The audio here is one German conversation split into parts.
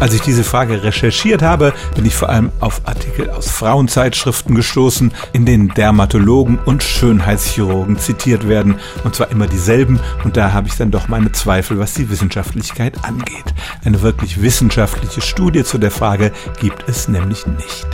Als ich diese Frage recherchiert habe, bin ich vor allem auf Artikel aus Frauenzeitschriften gestoßen, in denen Dermatologen und Schönheitschirurgen zitiert werden, und zwar immer dieselben, und da habe ich dann doch meine Zweifel, was die Wissenschaftlichkeit angeht. Eine wirklich wissenschaftliche Studie zu der Frage gibt es nämlich nicht.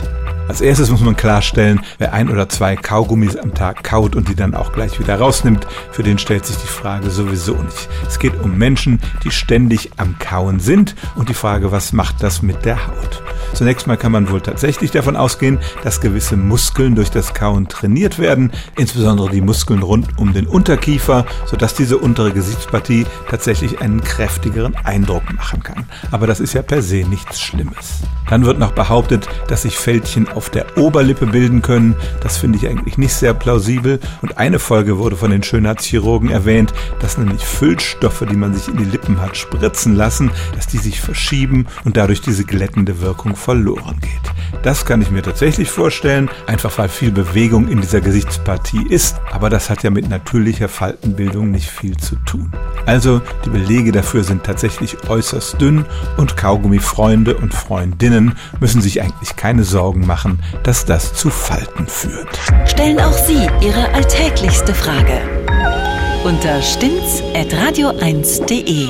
Als erstes muss man klarstellen, wer ein oder zwei Kaugummis am Tag kaut und die dann auch gleich wieder rausnimmt, für den stellt sich die Frage sowieso nicht. Es geht um Menschen, die ständig am Kauen sind und die Frage, was macht das mit der Haut? Zunächst mal kann man wohl tatsächlich davon ausgehen, dass gewisse Muskeln durch das Kauen trainiert werden, insbesondere die Muskeln rund um den Unterkiefer, sodass diese untere Gesichtspartie tatsächlich einen kräftigeren Eindruck machen kann. Aber das ist ja per se nichts Schlimmes. Dann wird noch behauptet, dass sich Fältchen auf der Oberlippe bilden können. Das finde ich eigentlich nicht sehr plausibel. Und eine Folge wurde von den Schönheitschirurgen erwähnt, dass nämlich Füllstoffe, die man sich in die Lippen hat spritzen lassen, dass die sich verschieben und dadurch diese glättende Wirkung verloren geht. Das kann ich mir tatsächlich vorstellen, einfach weil viel Bewegung in dieser Gesichtspartie ist, aber das hat ja mit natürlicher Faltenbildung nicht viel zu tun. Also die Belege dafür sind tatsächlich äußerst dünn und Kaugummifreunde und Freundinnen müssen sich eigentlich keine Sorgen machen, dass das zu Falten führt. Stellen auch Sie Ihre alltäglichste Frage unter stimmtz.radio1.de.